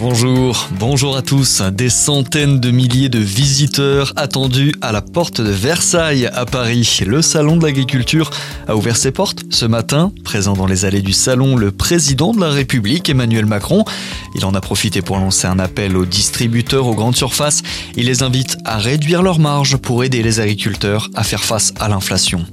Bonjour, bonjour à tous. Des centaines de milliers de visiteurs attendus à la porte de Versailles à Paris. Le salon de l'agriculture a ouvert ses portes ce matin. Présent dans les allées du salon, le président de la République, Emmanuel Macron. Il en a profité pour lancer un appel aux distributeurs aux grandes surfaces. Il les invite à réduire leurs marges pour aider les agriculteurs à faire face à l'inflation.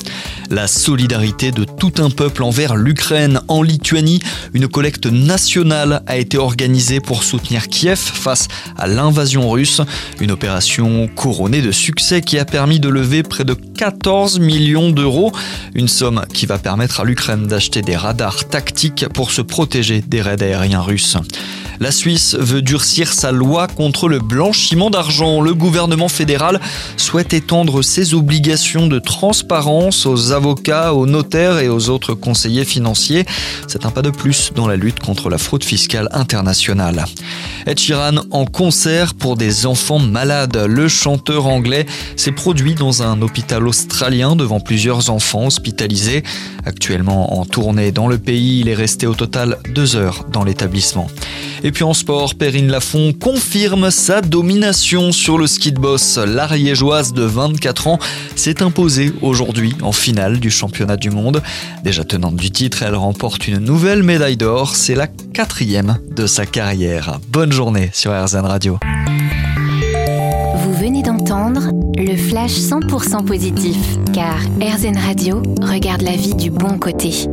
La solidarité de tout un peuple envers l'Ukraine. En Lituanie, une collecte nationale a été organisée pour soutenir soutenir Kiev face à l'invasion russe. Une opération couronnée de succès qui a permis de lever près de 14 millions d'euros. Une somme qui va permettre à l'Ukraine d'acheter des radars tactiques pour se protéger des raids aériens russes. La Suisse veut durcir sa loi contre le blanchiment d'argent. Le gouvernement fédéral souhaite étendre ses obligations de transparence aux avocats, aux notaires et aux autres conseillers financiers. C'est un pas de plus dans la lutte contre la fraude fiscale internationale. Ed Sheeran en concert pour des enfants malades. Le chanteur anglais s'est produit dans un hôpital australien devant plusieurs enfants hospitalisés. Actuellement en tournée dans le pays, il est resté au total deux heures dans l'établissement. Et puis en sport, Perrine Lafont confirme sa domination sur le ski de boss. L'ariégeoise de 24 ans s'est imposée aujourd'hui en finale du championnat du monde. Déjà tenante du titre, elle remporte une nouvelle médaille d'or. C'est la quatrième de sa carrière. Bonne journée sur RZN Radio. Vous venez d'entendre le flash 100% positif, car RZN Radio regarde la vie du bon côté.